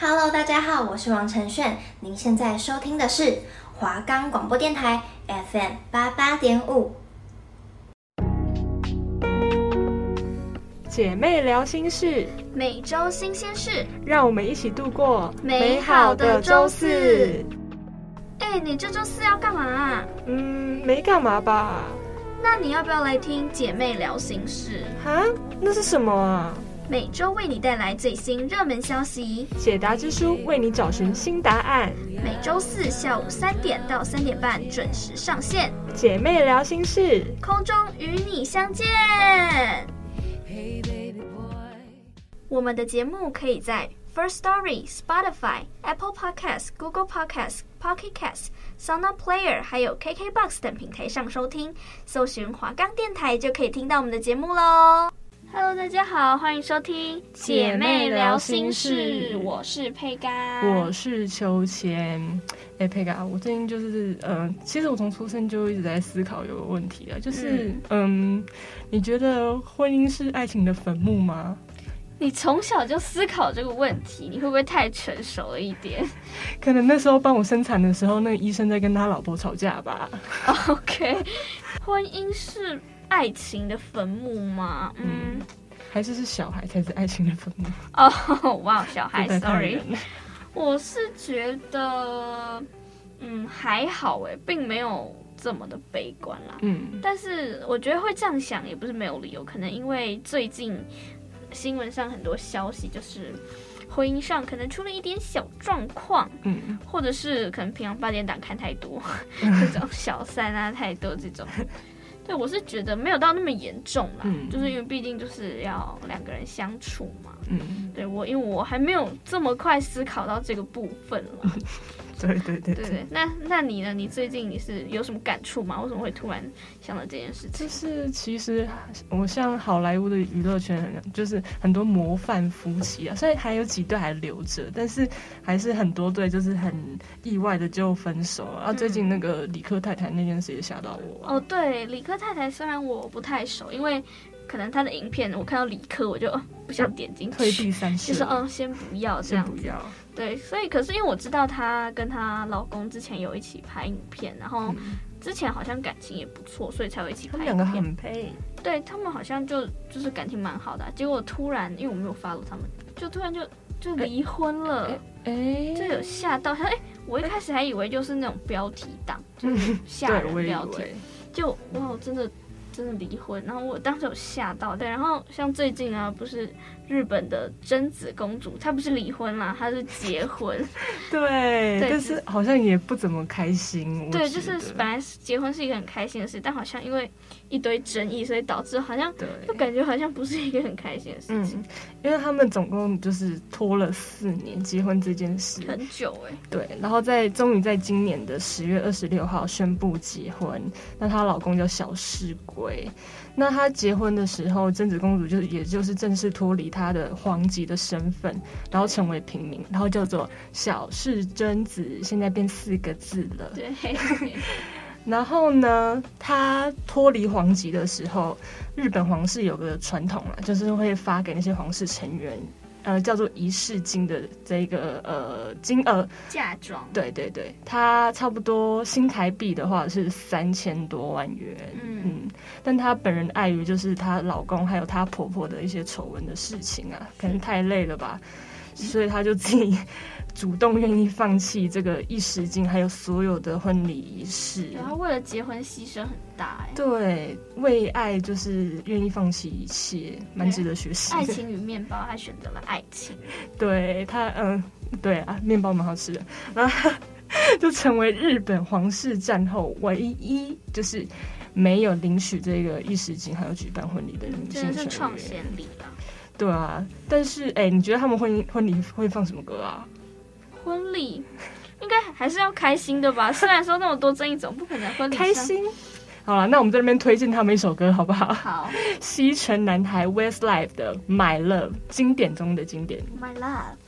Hello，大家好，我是王承炫。您现在收听的是华冈广播电台 FM 八八点五。姐妹聊心事，每周新鲜事，让我们一起度过美好的周四。哎，你这周四要干嘛啊？嗯，没干嘛吧。那你要不要来听姐妹聊心事？哈，那是什么啊？每周为你带来最新热门消息，解答之书为你找寻新答案。每周四下午三点到三点半准时上线，姐妹聊心事，空中与你相见。我们的节目可以在 First Story、Spotify、Apple Podcasts、Google Podcasts、Pocket Casts、SoundOn Player 还有 KKBox 等平台上收听，搜寻华冈电台就可以听到我们的节目喽。Hello，大家好，欢迎收听姐妹聊心事。我是佩嘎，我是秋千。哎，佩嘎，我最近就是，嗯、呃，其实我从出生就一直在思考有个问题啊，就是，嗯，嗯，你觉得婚姻是爱情的坟墓吗？你从小就思考这个问题，你会不会太成熟了一点？可能那时候帮我生产的时候，那个医生在跟他老婆吵架吧。OK，婚姻是。爱情的坟墓吗？嗯，还是是小孩才是爱情的坟墓？哦，哇，小孩，sorry，我是觉得，嗯，还好哎，并没有这么的悲观啦。嗯，但是我觉得会这样想也不是没有理由，可能因为最近新闻上很多消息，就是婚姻上可能出了一点小状况，嗯，或者是可能平常八点档看太多，这种小三啊太多这种。对，我是觉得没有到那么严重啦，嗯，就是因为毕竟就是要两个人相处嘛。嗯，对我，因为我还没有这么快思考到这个部分了。对对对对，对，那那你呢？你最近你是有什么感触吗？为什么会突然想到这件事情？就是其实我像好莱坞的娱乐圈，就是很多模范夫妻啊，虽然还有几对还留着，但是还是很多对就是很意外的就分手了。然后最近那个李科太太那件事也吓到我，啊。哦，对，李科太太虽然我不太熟，因为。可能他的影片，我看到理科，我就不想点进去，退避三舍，就是嗯，先不要这样子。不要。对，所以可是因为我知道她跟她老公之前有一起拍影片，然后之前好像感情也不错，所以才会一起拍影片。两个很配。对，他们好像就就是感情蛮好的，结果突然因为我没有 follow 他们，就突然就就离婚了。哎、欸，就有吓到他。哎、欸，我一开始还以为就是那种标题党，就是 吓人标题，就哇，真的。真的离婚，然后我当时有吓到，对，然后像最近啊，不是日本的贞子公主，她不是离婚啦，她是结婚，对，对，但是好像也不怎么开心，对，就是本来结婚是一个很开心的事，但好像因为一堆争议，所以导致好像就感觉好像不是一个很开心的事情，嗯，因为他们总共就是拖了四年结婚这件事，很久哎，对，然后在终于在今年的十月二十六号宣布结婚，那她老公叫小室圭。对，那她结婚的时候，贞子公主就也就是正式脱离她的皇籍的身份，然后成为平民，然后叫做小室贞子，现在变四个字了。对。然后呢，她脱离皇籍的时候，日本皇室有个传统啦，就是会发给那些皇室成员。呃，叫做仪式金的这个呃金额嫁妆，对对对，它差不多新台币的话是三千多万元，嗯，嗯，但她本人碍于就是她老公还有她婆婆的一些丑闻的事情啊，可能太累了吧，所以她就自己。主动愿意放弃这个一时金，还有所有的婚礼仪式。然后为了结婚牺牲很大哎。对，为爱就是愿意放弃一切，蛮值得学习。爱情与面包，她选择了爱情。对她，嗯，对啊，面包蛮好吃的。然后就成为日本皇室战后唯一就是没有领取这个一时金，还有举办婚礼的女性成员。真的是创先例啊。对啊，但是哎，你觉得他们婚婚礼会放什么歌啊？婚礼应该还是要开心的吧？虽然说那么多争议，总不可能婚礼开心。好了，那我们在那边推荐他们一首歌，好不好？好，西城男孩 Westlife 的《My Love》，经典中的经典。My Love。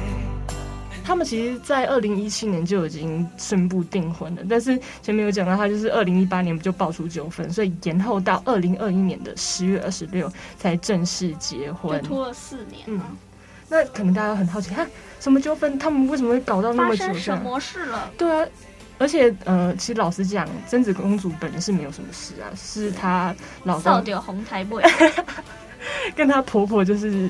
他们其实，在二零一七年就已经宣布订婚了，但是前面有讲到，他就是二零一八年就爆出纠纷，所以延后到二零二一年的十月二十六才正式结婚，就拖了四年。嗯，那可能大家很好奇，他，什么纠纷？他们为什么会搞到那么久？发生什么事了？对啊，而且呃，其实老实讲，贞子公主本人是没有什么事啊，是她老公扫掉红台妹，跟她婆婆就是。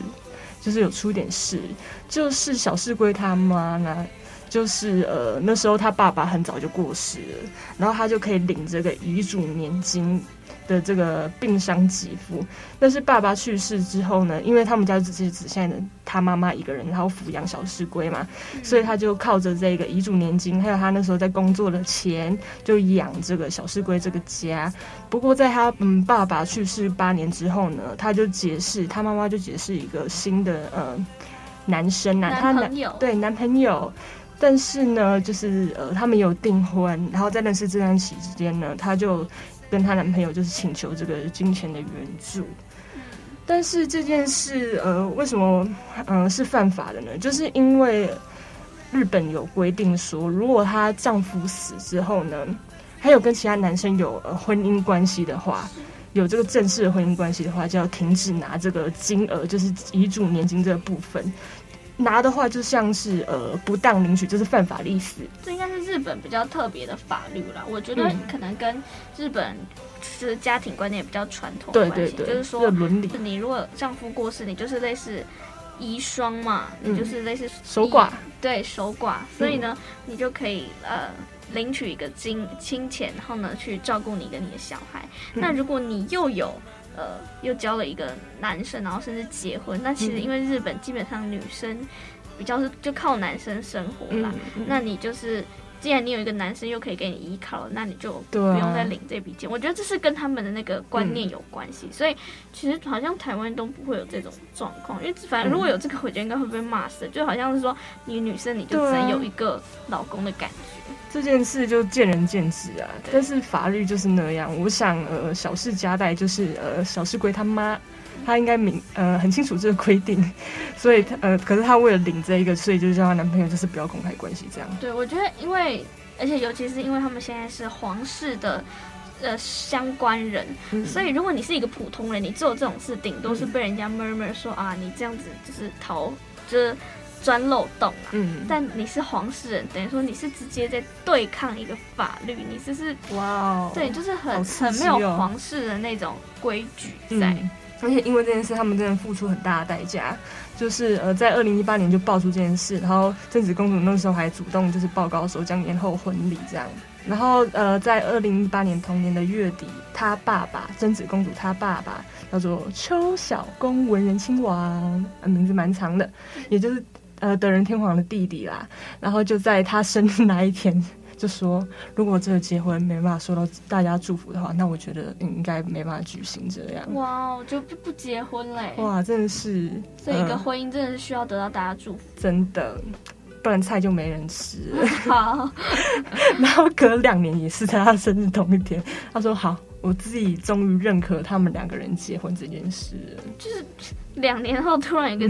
就是有出点事，就是小事归他妈呢，就是呃那时候他爸爸很早就过世了，然后他就可以领这个遗嘱年金的这个病伤给付，但是爸爸去世之后呢，因为他们家只是只现在的他妈妈一个人，然后抚养小师龟嘛，所以他就靠着这个遗嘱年金，还有他那时候在工作的钱，就养这个小师龟这个家。不过在他嗯爸爸去世八年之后呢，他就解释他妈妈就解释一个新的呃男生啊，他男对男朋友，但是呢就是呃他们有订婚，然后在认识这段期间呢，他就。跟她男朋友就是请求这个金钱的援助，但是这件事呃为什么呃是犯法的呢？就是因为日本有规定说，如果她丈夫死之后呢，还有跟其他男生有呃婚姻关系的话，有这个正式的婚姻关系的话，就要停止拿这个金额，就是遗嘱年金这个部分。拿的话就像是呃不当领取，就是犯法的意思。这应该是日本比较特别的法律啦。我觉得可能跟日本是家庭观念比较传统的关系，对对对，就是说伦理。你如果丈夫过世，你就是类似遗孀嘛，嗯，你就是类似守寡，对守寡。所以呢，你就可以呃领取一个金金钱，然后呢去照顾你跟你的小孩。嗯，那如果你又有呃，又交了一个男生，然后甚至结婚。那其实因为日本基本上女生比较是就靠男生生活啦。那你就是，既然你有一个男生又可以给你依靠，那你就不用再领这笔钱。啊、我觉得这是跟他们的那个观念有关系。嗯、所以其实好像台湾都不会有这种状况，因为反正如果有这个，我觉得应该会被骂死。就好像是说，你女生你就只能有一个老公的感觉。这件事就见仁见智啊，但是法律就是那样。我想，呃，小事加代就是呃小室圭他妈，他应该明呃很清楚这个规定，所以呃，可是他为了领这一个，所以就叫他男朋友就是不要公开关系这样。对，我觉得因为而且尤其是因为他们现在是皇室的呃相关人，嗯、所以如果你是一个普通人，你做这种事，顶多是被人家 murmur 说、嗯、啊，你这样子就是逃，就是。钻漏洞啊！嗯，但你是皇室人，等于说你是直接在对抗一个法律，你这是哇哦，对，就是很、哦、很没有皇室的那种规矩在、嗯。而且因为这件事，他们真的付出很大的代价，就是呃，在二零一八年就爆出这件事，然后贞子公主那时候还主动就是报告说将延后婚礼这样。然后呃，在二零一八年同年的月底，她爸爸贞子公主她爸爸叫做邱小公文人亲王，名字蛮长的，也就是。呃，德仁天皇的弟弟啦，然后就在他生日那一天就说，如果这个结婚没办法受到大家祝福的话，那我觉得应该没办法举行这样。哇，就不不结婚嘞！哇，真的是，这一个婚姻真的是需要得到大家祝福，呃、真的，不然菜就没人吃。好，然后隔两年也是在他生日同一天，他说好。我自己终于认可他们两个人结婚这件事，就是两年后突然一个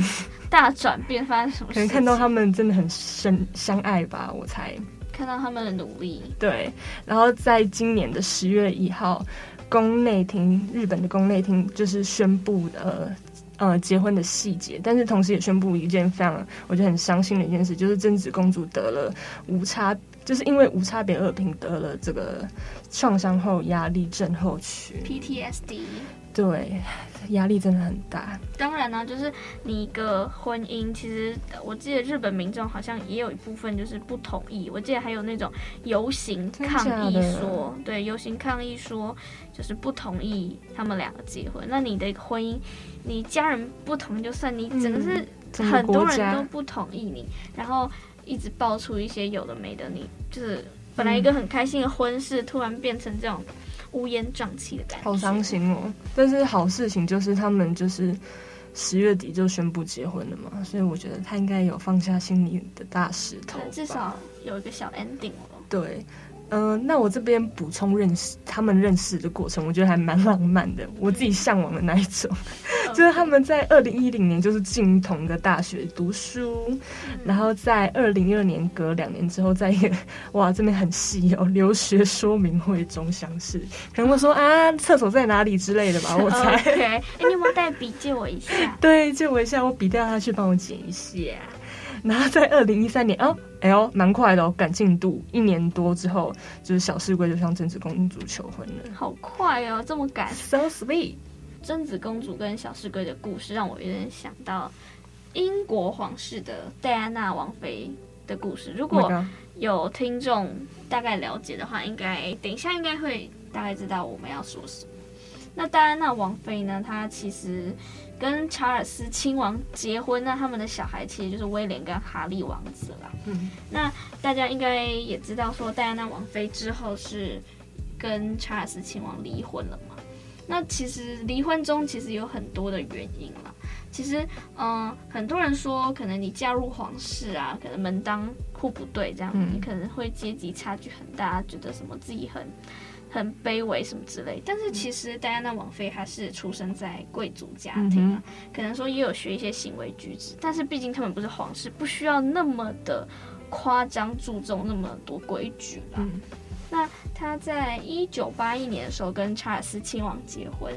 大转变，发生什么事？可能看到他们真的很深相爱吧，我才看到他们的努力。对，然后在今年的十月一号，宫内厅日本的宫内厅就是宣布呃呃结婚的细节，但是同时也宣布一件非常我觉得很伤心的一件事，就是贞子公主得了无差。就是因为无差别恶评得了这个创伤后压力症候群 （PTSD），对，压力真的很大。当然呢、啊，就是你一个婚姻，其实我记得日本民众好像也有一部分就是不同意。我记得还有那种游行抗议说，对，游行抗议说就是不同意他们两个结婚。那你的婚姻，你家人不同意就算，你整个是很多人都不同意你，嗯、然后。一直爆出一些有的没的，你就是本来一个很开心的婚事，嗯、突然变成这种乌烟瘴气的感觉，好伤心哦。但是好事情就是他们就是十月底就宣布结婚了嘛，所以我觉得他应该有放下心里的大石头，至少有一个小 ending 了。对。嗯、呃，那我这边补充认识他们认识的过程，我觉得还蛮浪漫的。我自己向往的那一种.就是他们在二零一零年就是进同一个大学读书，嗯、然后在二零一二年隔两年之后，在一个哇这边很细哦留学说明会中相识，可能会说啊厕所在哪里之类的吧，我猜。OK，哎，你有没有带笔借我一下？对，借我一下，我笔掉下去帮我捡一下。然后在二零一三年哦，哎呦，蛮快的哦，赶进度，一年多之后，就是小室圭就向政治公主求婚了。好快哦，这么赶，so sweet。真子公主跟小室圭的故事让我有点想到英国皇室的戴安娜王妃的故事。如果有听众大概了解的话，应该等一下应该会大概知道我们要说什么。那戴安娜王妃呢，她其实。跟查尔斯亲王结婚，那他们的小孩其实就是威廉跟哈利王子了。嗯，那大家应该也知道，说戴安娜王妃之后是跟查尔斯亲王离婚了嘛？那其实离婚中其实有很多的原因了。其实，嗯、呃，很多人说，可能你嫁入皇室啊，可能门当户不对这样，嗯、你可能会阶级差距很大，觉得什么自己很。很卑微什么之类，但是其实戴安娜王妃还是出生在贵族家庭啊，可能说也有学一些行为举止，但是毕竟他们不是皇室，不需要那么的夸张注重那么多规矩啦。嗯、那他在一九八一年的时候跟查尔斯亲王结婚，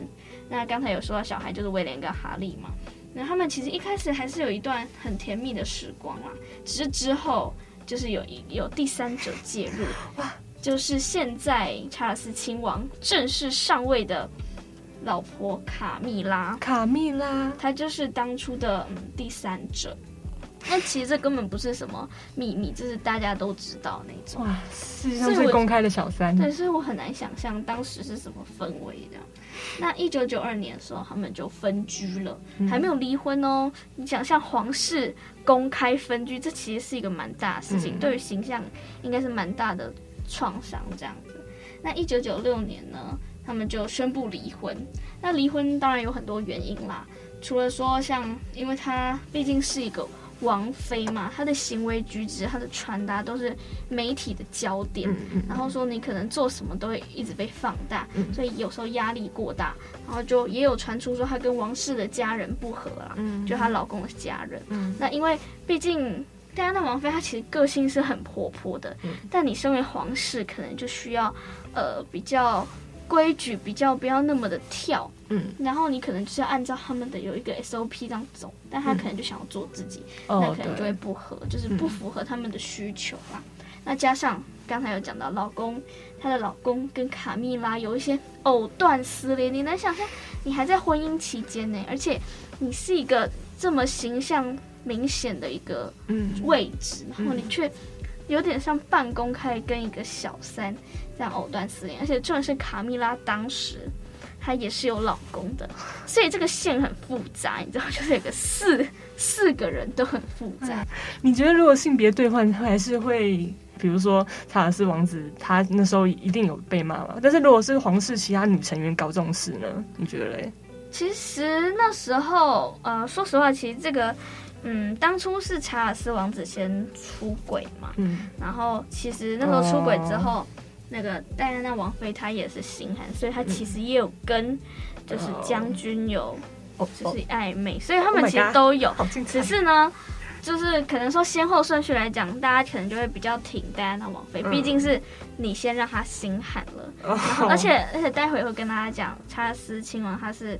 那刚才有说到小孩就是威廉跟哈利嘛，那他们其实一开始还是有一段很甜蜜的时光啦，只是之后就是有有第三者介入哇。就是现在查尔斯亲王正式上位的老婆卡蜜拉，卡蜜拉，她就是当初的嗯第三者。那其实这根本不是什么秘密，这是大家都知道那种。哇，世界上最公开的小三。对，所以我很难想象当时是什么氛围的。那一九九二年的时候，他们就分居了，还没有离婚哦。你想像皇室公开分居，这其实是一个蛮大的事情，嗯、对于形象应该是蛮大的。创伤这样子，那一九九六年呢，他们就宣布离婚。那离婚当然有很多原因啦，除了说像，因为他毕竟是一个王妃嘛，她的行为举止、她的穿搭都是媒体的焦点，嗯嗯、然后说你可能做什么都会一直被放大，嗯、所以有时候压力过大，然后就也有传出说她跟王室的家人不和啦，嗯、就她老公的家人。嗯、那因为毕竟。戴安娜王妃她其实个性是很活泼的，嗯、但你身为皇室，可能就需要呃比较规矩，比较不要那么的跳，嗯，然后你可能就是要按照他们的有一个 SOP 这样走，但他可能就想要做自己，嗯、那可能就会不合，哦、就是不符合他们的需求啦。嗯、那加上刚才有讲到老公，她的老公跟卡蜜拉有一些藕断丝连，你能想象你还在婚姻期间呢，而且你是一个这么形象。明显的一个位置，嗯、然后你却有点像半公开跟一个小三这样藕断丝连，而且重点是卡蜜拉当时她也是有老公的，所以这个线很复杂，你知道，就是有个四四个人都很复杂。你觉得如果性别兑换，还是会，比如说查尔斯王子，他那时候一定有被骂嘛？但是如果是皇室其他女成员搞这种事呢？你觉得嘞？其实那时候，呃，说实话，其实这个。嗯，当初是查尔斯王子先出轨嘛，嗯，然后其实那时候出轨之后，哦、那个戴安娜王妃她也是心寒，所以她其实也有跟就是将军有就是暧昧，所以他们其实都有，哦、只是呢，就是可能说先后顺序来讲，大家可能就会比较挺戴安娜王妃，毕竟是你先让她心寒了，嗯、然后而且而且待会会跟大家讲查尔斯亲王他是。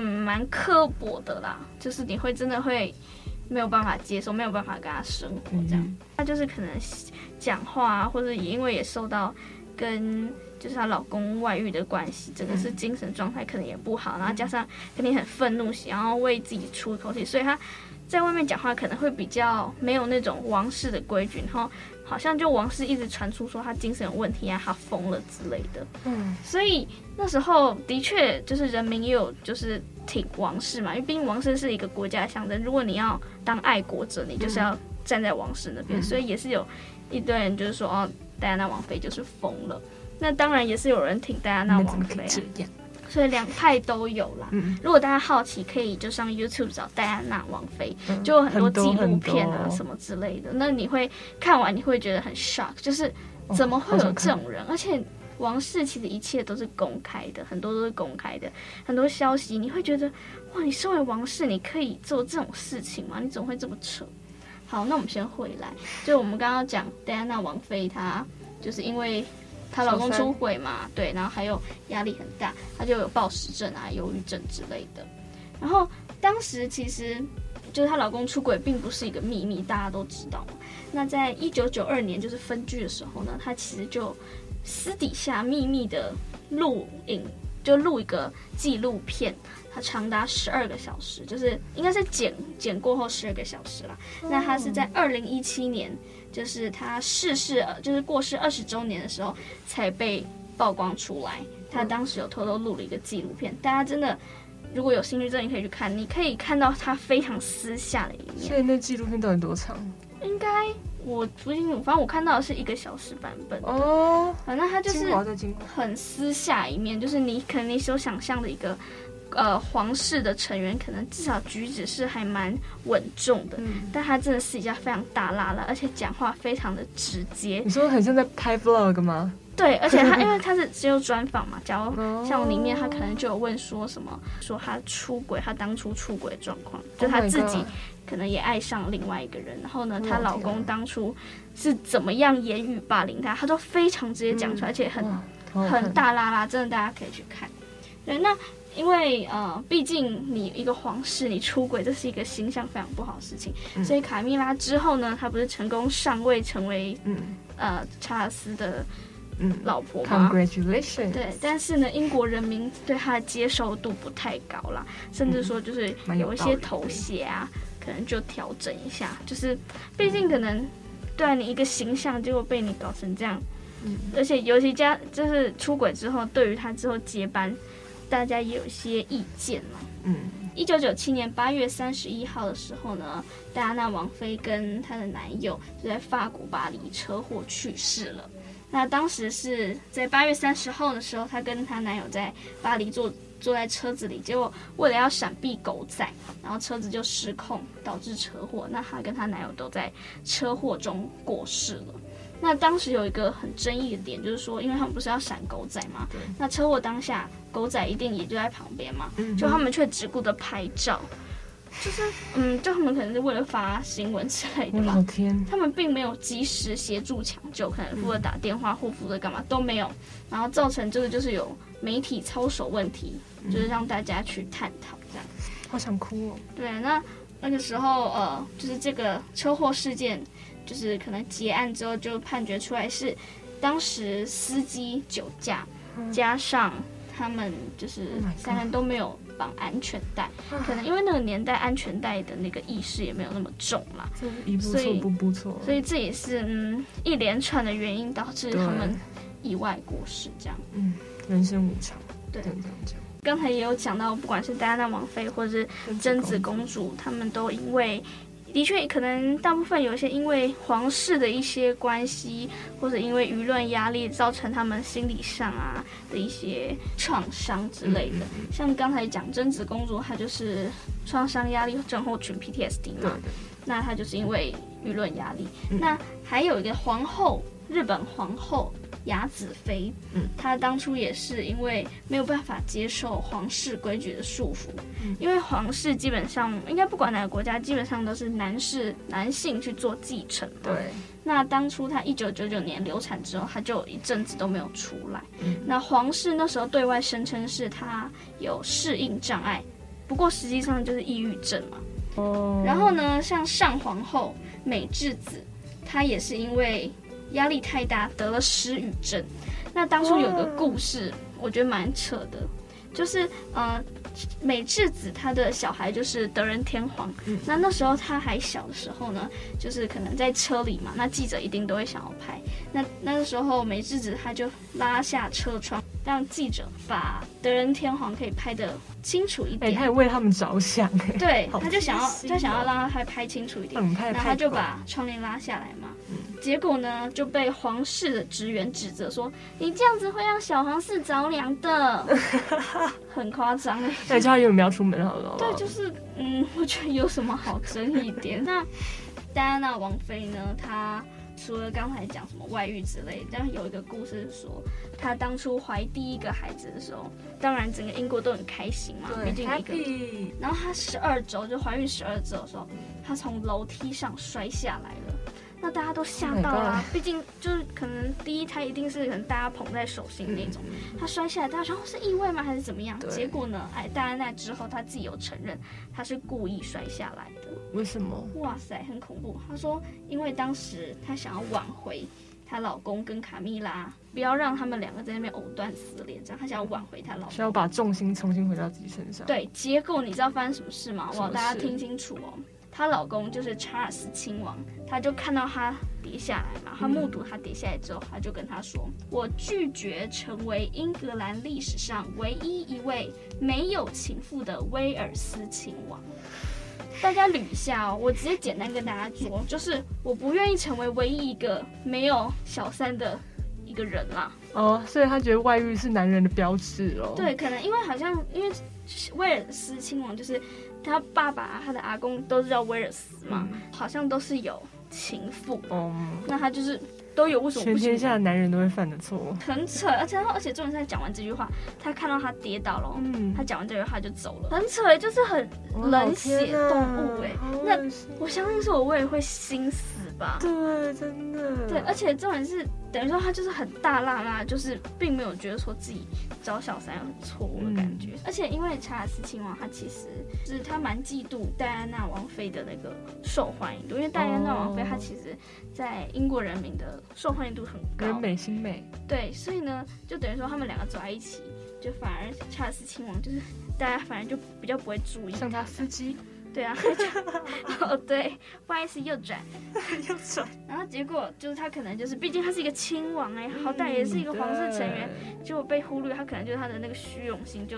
嗯，蛮刻薄的啦，就是你会真的会没有办法接受，没有办法跟他生活这样。她、嗯、就是可能讲话啊，或者也因为也受到跟就是她老公外遇的关系，真的是精神状态可能也不好，然后加上肯定很愤怒，想要为自己出一口气，所以她在外面讲话可能会比较没有那种王室的规矩，然后。好像就王室一直传出说他精神有问题啊，他疯了之类的。嗯，所以那时候的确就是人民也有就是挺王室嘛，因为毕竟王室是一个国家的象征。如果你要当爱国者，你就是要站在王室那边。嗯、所以也是有一堆人就是说，哦，戴安娜王妃就是疯了。那当然也是有人挺戴安娜王妃啊。所以两派都有啦。嗯、如果大家好奇，可以就上 YouTube 找戴安娜王妃，嗯、就有很多纪录片啊什么之类的。那你会看完，你会觉得很 shock，就是怎么会有这种人？而且王室其实一切都是公开的，很多都是公开的，很多消息你会觉得哇，你身为王室，你可以做这种事情吗？你怎么会这么扯？好，那我们先回来，就我们刚刚讲戴安娜王妃，她就是因为。她老公出轨嘛，对，然后还有压力很大，她就有暴食症啊、忧郁症之类的。然后当时其实就是她老公出轨，并不是一个秘密，大家都知道。那在一九九二年，就是分居的时候呢，她其实就私底下秘密的录影，就录一个纪录片，它长达十二个小时，就是应该是剪剪过后十二个小时啦。那它是在二零一七年。就是他逝世，就是过世二十周年的时候才被曝光出来。他当时有偷偷录了一个纪录片，大家真的如果有兴趣，真的可以去看。你可以看到他非常私下的一面。所以那纪录片到底多长？应该我不清楚，反正我看到的是一个小时版本哦。反正他就是很私下一面，就是你可能你所想象的一个。呃，皇室的成员可能至少举止是还蛮稳重的，嗯，但他真的私底下非常大剌剌，而且讲话非常的直接。你说很像在拍 vlog 吗？对，而且他 因为他是只有专访嘛，假如像里面他可能就有问说什么，说他出轨，他当初出轨的状况，就他自己可能也爱上另外一个人，然后呢，她老公当初是怎么样言语霸凌她，她都非常直接讲出来，而且很很大拉拉，真的大家可以去看。对，那。因为呃，毕竟你一个皇室，你出轨，这是一个形象非常不好的事情。嗯、所以卡蜜拉之后呢，她不是成功上位，成为嗯呃查尔斯的嗯老婆吗？Congratulations。对，但是呢，英国人民对她的接受度不太高啦，甚至说就是有一些头衔啊，可能就调整一下。就是毕竟可能对啊，你一个形象，结果被你搞成这样，嗯，而且尤其加就是出轨之后，对于他之后接班。大家也有一些意见了。嗯，一九九七年八月三十一号的时候呢，戴安娜王妃跟她的男友就在法国巴黎车祸去世了。那当时是在八月三十号的时候，她跟她男友在巴黎坐坐在车子里，结果为了要闪避狗仔，然后车子就失控，导致车祸。那她跟她男友都在车祸中过世了。那当时有一个很争议的点，就是说，因为他们不是要闪狗仔嘛，对。那车祸当下，狗仔一定也就在旁边嘛，嗯，就他们却只顾着拍照，就是，嗯，就他们可能是为了发新闻之类的吧。他们并没有及时协助抢救，可能负责打电话或负责干嘛都没有，然后造成这个就是有媒体操守问题，就是让大家去探讨这样。好想哭哦。对，那那个时候，呃，就是这个车祸事件。就是可能结案之后就判决出来是，当时司机酒驾，加上他们就是三人都没有绑安全带，可能因为那个年代安全带的那个意识也没有那么重啦，所以不不错，所以这也是嗯一连串的原因导致他们意外过世这样。嗯，人生无常，对，这样讲。刚才也有讲到，不管是戴安娜王妃或者是贞子公主，他们都因为。的确，可能大部分有一些因为皇室的一些关系，或者因为舆论压力，造成他们心理上啊的一些创伤之类的。像刚才讲贞子公主，她就是创伤压力症候群 （PTSD） 嘛，那她就是因为舆论压力。那还有一个皇后，日本皇后。雅子妃，嗯，她当初也是因为没有办法接受皇室规矩的束缚，嗯，因为皇室基本上应该不管哪个国家，基本上都是男士男性去做继承。对，那当初她一九九九年流产之后，她就一阵子都没有出来。嗯，那皇室那时候对外声称是她有适应障碍，不过实际上就是抑郁症嘛。哦，然后呢，像上皇后美智子，她也是因为。压力太大，得了失语症。那当初有个故事，我觉得蛮扯的，就是呃，美智子她的小孩就是德仁天皇。那那时候他还小的时候呢，就是可能在车里嘛，那记者一定都会想要拍。那那个时候美智子她就拉下车窗，让记者把德仁天皇可以拍得清楚一点。哎，他也为他们着想，哎，对，他就想要他想要让他拍拍清楚一点，然后他就把窗帘拉下来嘛。嗯结果呢就被皇室的职员指责说：“你这样子会让小皇室着凉的。”很夸张哎！那叫他有没有出门好了？对，就是嗯，我觉得有什么好争议点？那戴安娜王妃呢？她。除了刚才讲什么外遇之类，但有一个故事是说，她当初怀第一个孩子的时候，当然整个英国都很开心嘛，毕竟一个。然后她十二周就怀孕十二周的时候，她从楼梯上摔下来了。那大家都吓到了，毕竟就是可能第一胎一定是可能大家捧在手心那种，他摔下来，大家说是意外吗？还是怎么样？结果呢？哎，戴安娜之后他自己有承认，他是故意摔下来的。为什么？哇塞，很恐怖。他说，因为当时他想要挽回她老公跟卡蜜拉，不要让他们两个在那边藕断丝连，这样她想要挽回她老公，想要把重心重新回到自己身上。对，结果你知道发生什么事吗？哇，大家听清楚哦。她老公就是查尔斯亲王，他就看到她跌下来嘛，他目睹她跌下来之后，他就跟她说：“我拒绝成为英格兰历史上唯一一位没有情妇的威尔斯亲王。”大家捋一下哦，我直接简单跟大家说，就是我不愿意成为唯一一个没有小三的一个人啦。哦，所以他觉得外遇是男人的标志哦。对，可能因为好像因为威尔斯亲王就是。他爸爸、他的阿公都是叫威尔斯嘛，嗯、好像都是有情妇。哦、嗯，那他就是都有为什么不？全天下的男人都会犯的错，很扯。而且他，而且，重点是他讲完这句话，他看到他跌倒了，嗯，他讲完这句话就走了，很扯，就是很冷血动物哎。那我相信是我，我也会心死吧？对，真的。对，而且重点是。等于说他就是很大剌剌，就是并没有觉得说自己找小三有很错误的感觉。嗯、而且因为查尔斯亲王他其实就是他蛮嫉妒戴安娜王妃的那个受欢迎度，因为戴安娜王妃她其实在英国人民的受欢迎度很高，人美心美。对，所以呢，就等于说他们两个走在一起，就反而查尔斯亲王就是大家反而就比较不会注意，像他司机。对啊，哦对，不好意思，右转，右转，然后结果就是他可能就是，毕竟他是一个亲王哎，好歹也是一个皇室成员，结果被忽略，他可能就是他的那个虚荣心就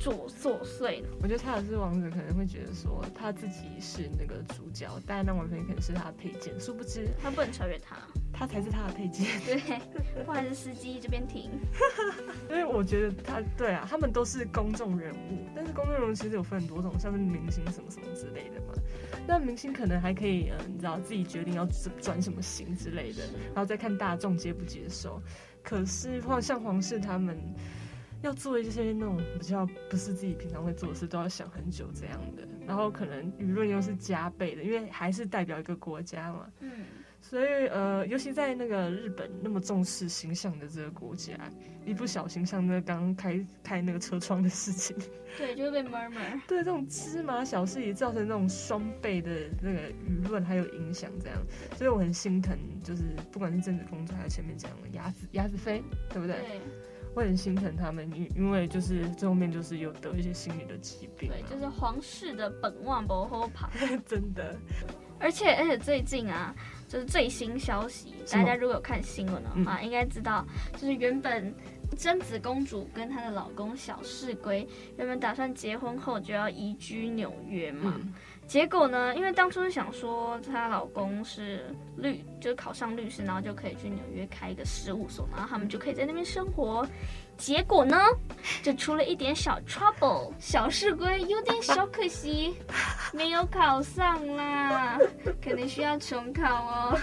作作祟了。我觉得查尔斯王子可能会觉得说他自己是那个主角，但那王妃可能是他的配件，殊不知他不能超越他。他才是他的配件。对，或者是，司机这边停。因为我觉得他，对啊，他们都是公众人物，但是公众人物其实有分很多种，像是明星什么什么之类的嘛。那明星可能还可以，嗯，你知道自己决定要转什么型之类的，然后再看大众接不接受。可是，像皇室他们要做一些那种比较不是自己平常会做的事，都要想很久这样的。然后可能舆论又是加倍的，因为还是代表一个国家嘛。嗯。所以，呃，尤其在那个日本那么重视形象的这个国家，一不小心像那刚开开那个车窗的事情，对，就会被 murmur。对，这种芝麻小事也造成那种双倍的那个舆论还有影响，这样。所以我很心疼，就是不管是政治工作还是前面讲的鸭子鸭子飞，对不对？对。我很心疼他们，因因为就是最后面就是有得一些心理的疾病。对，就是皇室的本望不后怕，真的。而且而且最近啊。就是最新消息，大家如果有看新闻的话，应该知道，就是原本贞子公主跟她的老公小室圭原本打算结婚后就要移居纽约嘛，结果呢，因为当初是想说她老公是律，就是考上律师，然后就可以去纽约开一个事务所，然后他们就可以在那边生活。结果呢，就出了一点小 trouble，小事归有点小可惜，没有考上啦，肯定需要重考哦，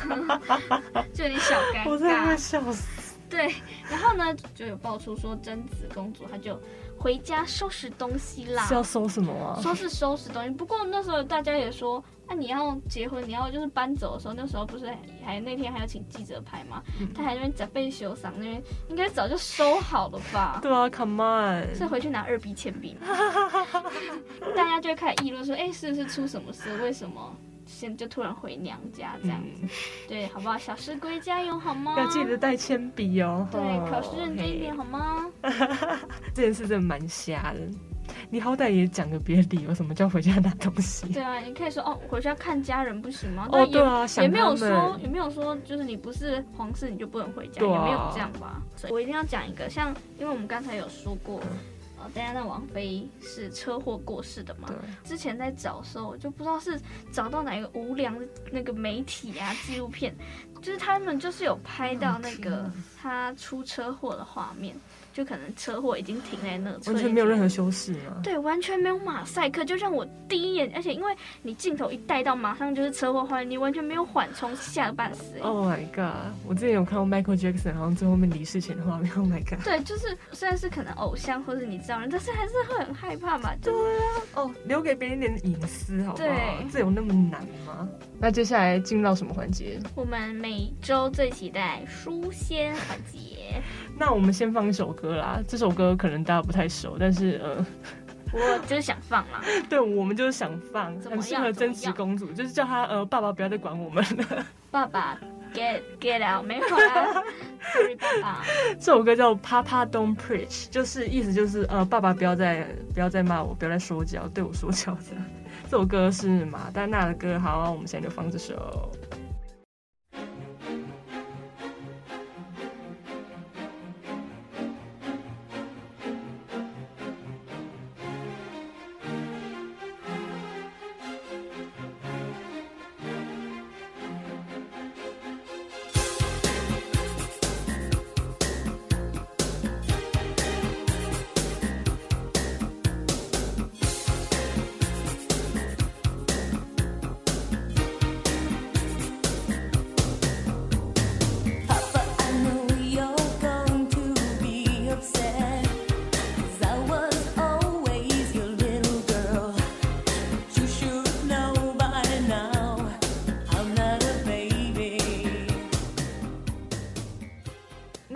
就有点小尴尬。我笑死。对，然后呢，就有爆出说贞子公主她就。回家收拾东西啦！是要收什么啊？说是收拾东西，不过那时候大家也说，那、啊、你要结婚，你要就是搬走的时候，那时候不是还那天还要请记者拍吗？嗯、他还在那边假被修嗓，那边应该早就收好了吧？对啊，Come on，是回去拿二 B 铅笔吗？大家就会开始议论说，哎、欸，是不是出什么事？为什么？先就突然回娘家这样子，嗯、对，好不好？小室圭加油好吗？要记得带铅笔哦。对，考试认真一点好吗？这件事真的蛮瞎的。你好歹也讲个别的理由，什么叫回家拿东西？对啊，你可以说哦，回家看家人不行吗？哦，对啊，也没有说，也没有说，就是你不是皇室你就不能回家，啊、也没有这样吧？所以我一定要讲一个，像因为我们刚才有说过。戴安娜王妃是车祸过世的嘛？对。之前在找的时候，我就不知道是找到哪个无良的那个媒体啊纪录片，就是他们就是有拍到那个他出车祸的画面。就可能车祸已经停在那，完全没有任何修饰吗？对，完全没有马赛克，就让我第一眼，而且因为你镜头一带到，马上就是车祸画面，你完全没有缓冲，吓个半死。Oh my god！我之前有看过 Michael Jackson，好像最后面离世前的画面。Oh my god！对，就是虽然是可能偶像或者你知道人，但是还是会很害怕嘛。对啊，哦，留给别人一点隐私，好不好？这有那么难吗？那接下来进入到什么环节？我们每周最期待书仙环节。那我们先放一首歌啦，这首歌可能大家不太熟，但是呃，我就是想放啦。对，我们就是想放，很适合真实公主，就是叫她呃爸爸不要再管我们了。爸爸 get get out，没有啊，Sorry 爸爸。这首歌叫 Papa Don't Preach，就是意思就是呃爸爸不要再不要再骂我，不要再说教，对我说教的。这首歌是马丹娜的歌，好，我们现在就放这首。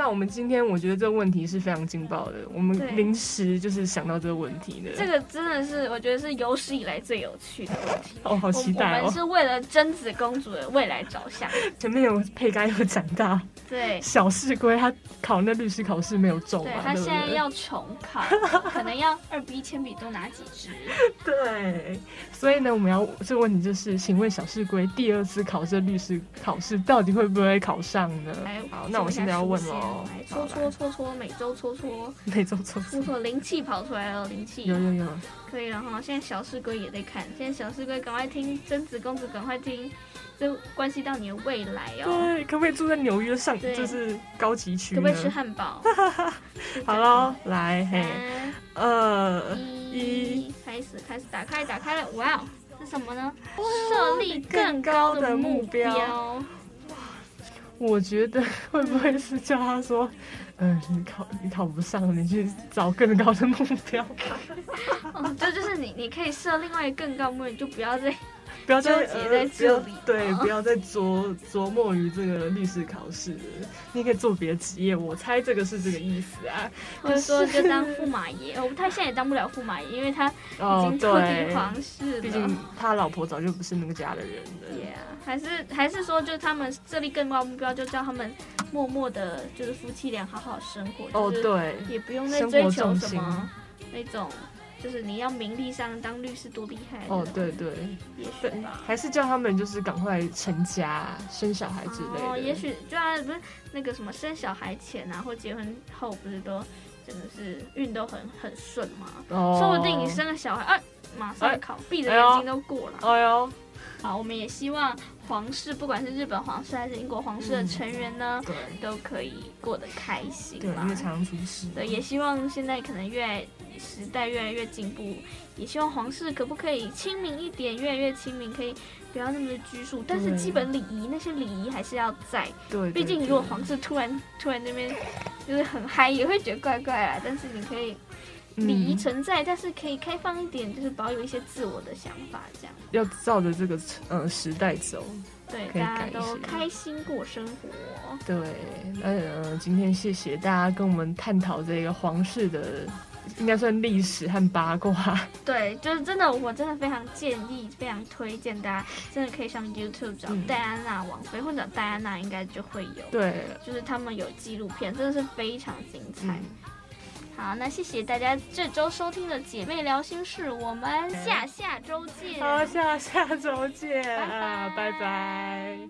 我们今天我觉得这个问题是非常劲爆的，我们临时就是想到这个问题的。这个真的是我觉得是有史以来最有趣的问题。哦，好期待哦！我们是为了贞子公主的未来着想。前面有佩该有长大，对，小士龟他考那律师考试没有中嘛？对，他现在要重考，可能要二 B 铅笔多拿几支。对，所以呢，我们要这个问题就是，请问小士龟第二次考这律师考试到底会不会考上呢？好，那我现在要问喽。搓搓搓搓，每周搓搓，每周搓搓搓，灵气跑出来了，灵气有有有，可以了哈。现在小四龟也在看，现在小四龟赶快听贞子公主，赶快听，这关系到你的未来哦。对，可不可以住在纽约上，就是高级区？可不可以吃汉堡？好喽，来，嘿，二一，开始开始，打开打开了，哇哦，是什么呢？设立更高的目标。我觉得会不会是叫他说，嗯、你考你考不上，你去找更高的目标。嗯，这就是你，你可以设另外一个更高目标，就不要再。不要再纠结在这里，对，不要再琢琢磨于这个律师考试。你可以做别的职业，我猜这个是这个意思啊。或者说就当驸马爷，哦，他现在也当不了驸马爷，因为他已经脱离皇室了。毕竟他老婆早就不是那个家的人了。Yeah，还是还是说，就他们设立更高目标，就叫他们默默的，就是夫妻俩好好生活。哦，对，也不用再追求什么那种。就是你要名利上当律师多厉害哦，对对，也许吧，还是叫他们就是赶快成家生小孩之类的。哦，也许就啊，不是那个什么生小孩前啊，或结婚后不是都真的是运都很很顺吗？哦，说不定你生个小孩，啊，马上考，闭着眼睛都过了。哎呦，好，我们也希望皇室，不管是日本皇室还是英国皇室的成员呢，对，都可以过得开心。对，因为常常出事。对，也希望现在可能越。时代越来越进步，也希望皇室可不可以亲民一点，越来越亲民，可以不要那么的拘束。但是基本礼仪那些礼仪还是要在。对，毕竟如果皇室突然突然那边就是很嗨，也会觉得怪怪啊。但是你可以礼仪存在，嗯，但是可以开放一点，就是保有一些自我的想法，这样。要照着这个呃时代走，对，大家都开心过生活。对，呃，今天谢谢大家跟我们探讨这个皇室的。应该算历史和八卦。对，就是真的，我真的非常建议，非常推荐大家，真的可以上 YouTube 找戴安娜王妃，或者戴安娜应该就会有。对，就是他们有纪录片，真的是非常精彩。嗯、好，那谢谢大家这周收听的姐妹聊心事，我们下下周见。好，下下周见，拜拜。拜拜。